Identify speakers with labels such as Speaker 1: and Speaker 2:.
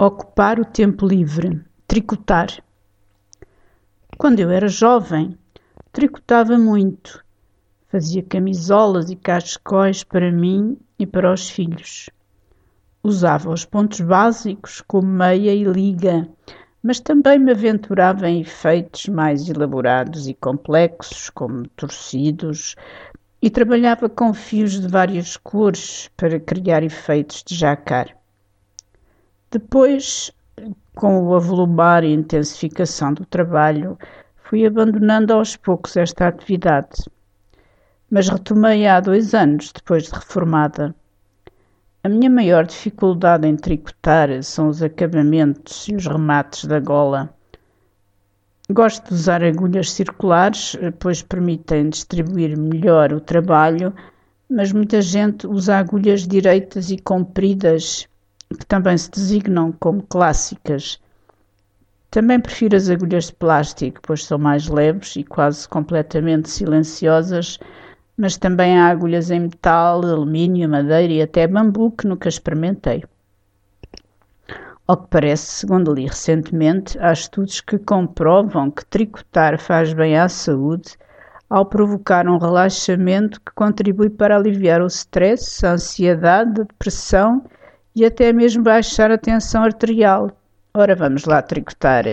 Speaker 1: Ocupar o tempo livre. Tricotar. Quando eu era jovem, tricotava muito. Fazia camisolas e cachecóis para mim e para os filhos. Usava os pontos básicos como meia e liga, mas também me aventurava em efeitos mais elaborados e complexos, como torcidos, e trabalhava com fios de várias cores para criar efeitos de jacar. Depois, com o avolumar e intensificação do trabalho, fui abandonando aos poucos esta atividade. Mas retomei há dois anos, depois de reformada. A minha maior dificuldade em tricotar são os acabamentos e os remates da gola. Gosto de usar agulhas circulares, pois permitem distribuir melhor o trabalho, mas muita gente usa agulhas direitas e compridas que também se designam como clássicas. Também prefiro as agulhas de plástico, pois são mais leves e quase completamente silenciosas, mas também há agulhas em metal, alumínio, madeira e até bambu que nunca experimentei. Ao que parece, segundo li recentemente, há estudos que comprovam que tricotar faz bem à saúde ao provocar um relaxamento que contribui para aliviar o stress, a ansiedade, a depressão e até mesmo baixar a tensão arterial. Ora, vamos lá tricotar.